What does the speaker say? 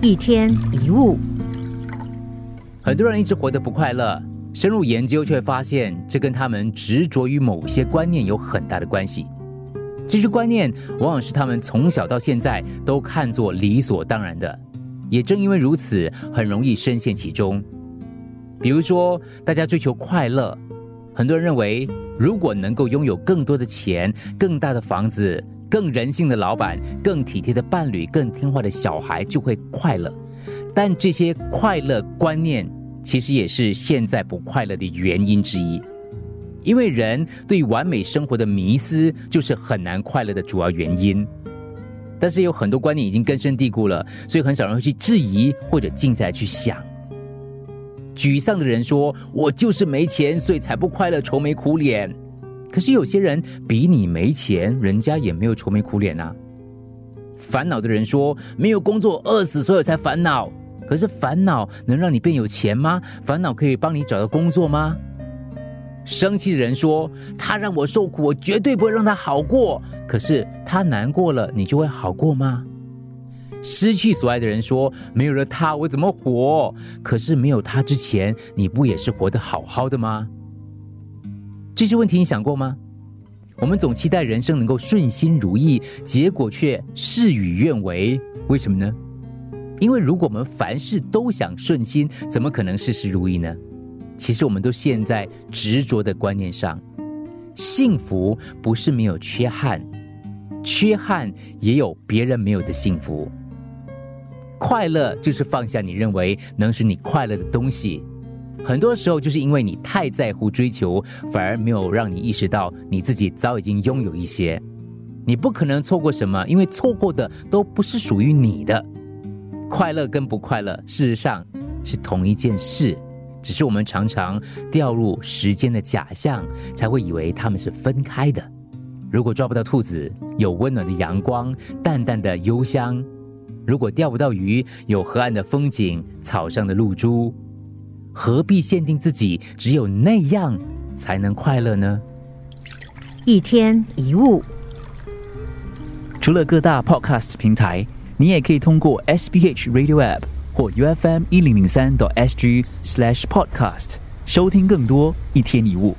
一天一物，很多人一直活得不快乐，深入研究却发现，这跟他们执着于某些观念有很大的关系。这些观念往往是他们从小到现在都看作理所当然的，也正因为如此，很容易深陷其中。比如说，大家追求快乐，很多人认为，如果能够拥有更多的钱、更大的房子。更人性的老板，更体贴的伴侣，更听话的小孩就会快乐。但这些快乐观念其实也是现在不快乐的原因之一，因为人对完美生活的迷思就是很难快乐的主要原因。但是有很多观念已经根深蒂固了，所以很少人会去质疑或者静下来去想。沮丧的人说：“我就是没钱，所以才不快乐，愁眉苦脸。”可是有些人比你没钱，人家也没有愁眉苦脸啊。烦恼的人说没有工作饿死，所以才烦恼。可是烦恼能让你变有钱吗？烦恼可以帮你找到工作吗？生气的人说他让我受苦，我绝对不会让他好过。可是他难过了，你就会好过吗？失去所爱的人说没有了他，我怎么活？可是没有他之前，你不也是活得好好的吗？这些问题你想过吗？我们总期待人生能够顺心如意，结果却事与愿违，为什么呢？因为如果我们凡事都想顺心，怎么可能事事如意呢？其实我们都陷在执着的观念上。幸福不是没有缺憾，缺憾也有别人没有的幸福。快乐就是放下你认为能使你快乐的东西。很多时候，就是因为你太在乎追求，反而没有让你意识到你自己早已经拥有一些。你不可能错过什么，因为错过的都不是属于你的。快乐跟不快乐，事实上是同一件事，只是我们常常掉入时间的假象，才会以为他们是分开的。如果抓不到兔子，有温暖的阳光，淡淡的幽香；如果钓不到鱼，有河岸的风景，草上的露珠。何必限定自己只有那样才能快乐呢？一天一物，除了各大 Podcast 平台，你也可以通过 SBH Radio App 或 UFM 一零零三 SG Slash Podcast 收听更多一天一物。